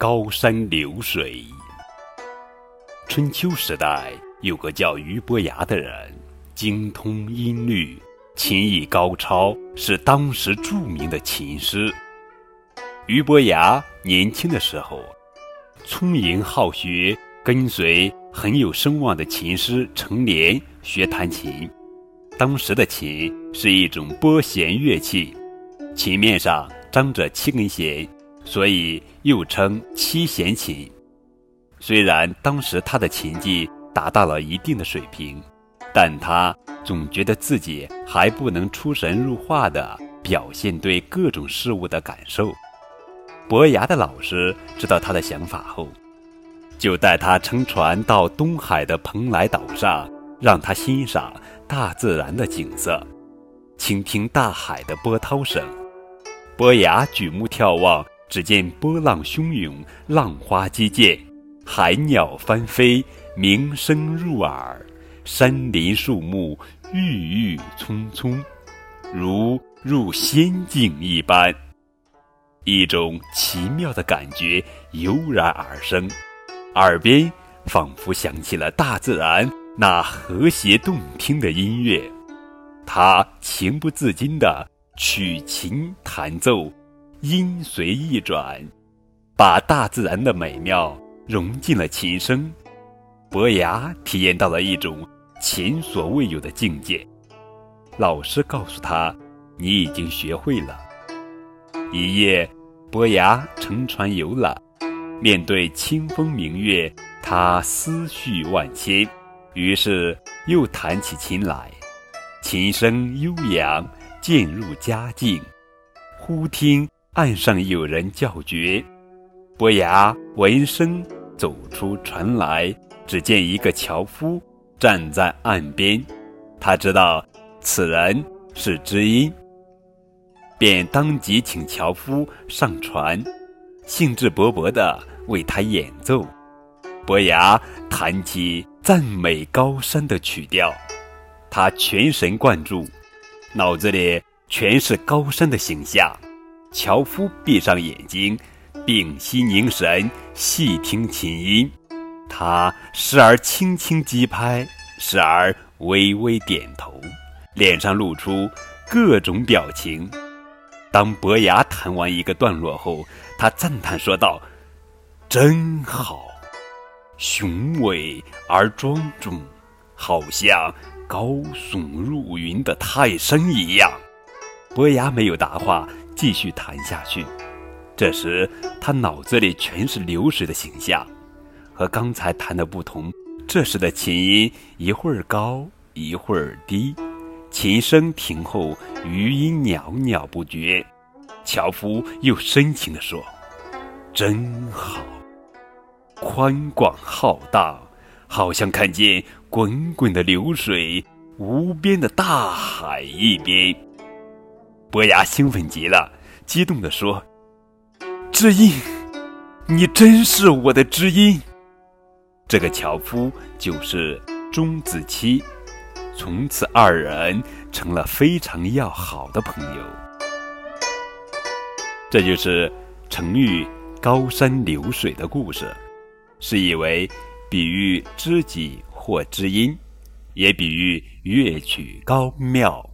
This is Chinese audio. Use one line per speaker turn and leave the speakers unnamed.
高山流水。春秋时代有个叫俞伯牙的人，精通音律，琴艺高超，是当时著名的琴师。俞伯牙年轻的时候，聪颖好学，跟随很有声望的琴师成连学弹琴。当时的琴是一种拨弦乐器，琴面上张着七根弦。所以又称七弦琴。虽然当时他的琴技达到了一定的水平，但他总觉得自己还不能出神入化地表现对各种事物的感受。伯牙的老师知道他的想法后，就带他乘船到东海的蓬莱岛上，让他欣赏大自然的景色，倾听大海的波涛声。伯牙举目眺望。只见波浪汹涌，浪花激溅，海鸟翻飞，鸣声入耳；山林树木郁郁葱葱，如入仙境一般。一种奇妙的感觉油然而生，耳边仿佛响起了大自然那和谐动听的音乐。他情不自禁地取琴弹奏。音随意转，把大自然的美妙融进了琴声。伯牙体验到了一种前所未有的境界。老师告诉他：“你已经学会了。”一夜，伯牙乘船游览，面对清风明月，他思绪万千，于是又弹起琴来。琴声悠扬，渐入佳境。忽听。岸上有人叫绝，伯牙闻声走出船来，只见一个樵夫站在岸边，他知道此人是知音，便当即请樵夫上船，兴致勃勃地为他演奏。伯牙弹起赞美高山的曲调，他全神贯注，脑子里全是高山的形象。樵夫闭上眼睛，屏息凝神，细听琴音。他时而轻轻击拍，时而微微点头，脸上露出各种表情。当伯牙弹完一个段落后，他赞叹说道：“真好，雄伟而庄重，好像高耸入云的泰山一样。”伯牙没有答话。继续弹下去，这时他脑子里全是流水的形象，和刚才弹的不同。这时的琴音一会儿高一会儿低，琴声停后，余音袅袅不绝。樵夫又深情地说：“真好，宽广浩荡，好像看见滚滚的流水，无边的大海一边。”伯牙兴奋极了，激动地说：“知音，你真是我的知音。”这个樵夫就是钟子期，从此二人成了非常要好的朋友。这就是成语“高山流水”的故事，是以为比喻知己或知音，也比喻乐曲高妙。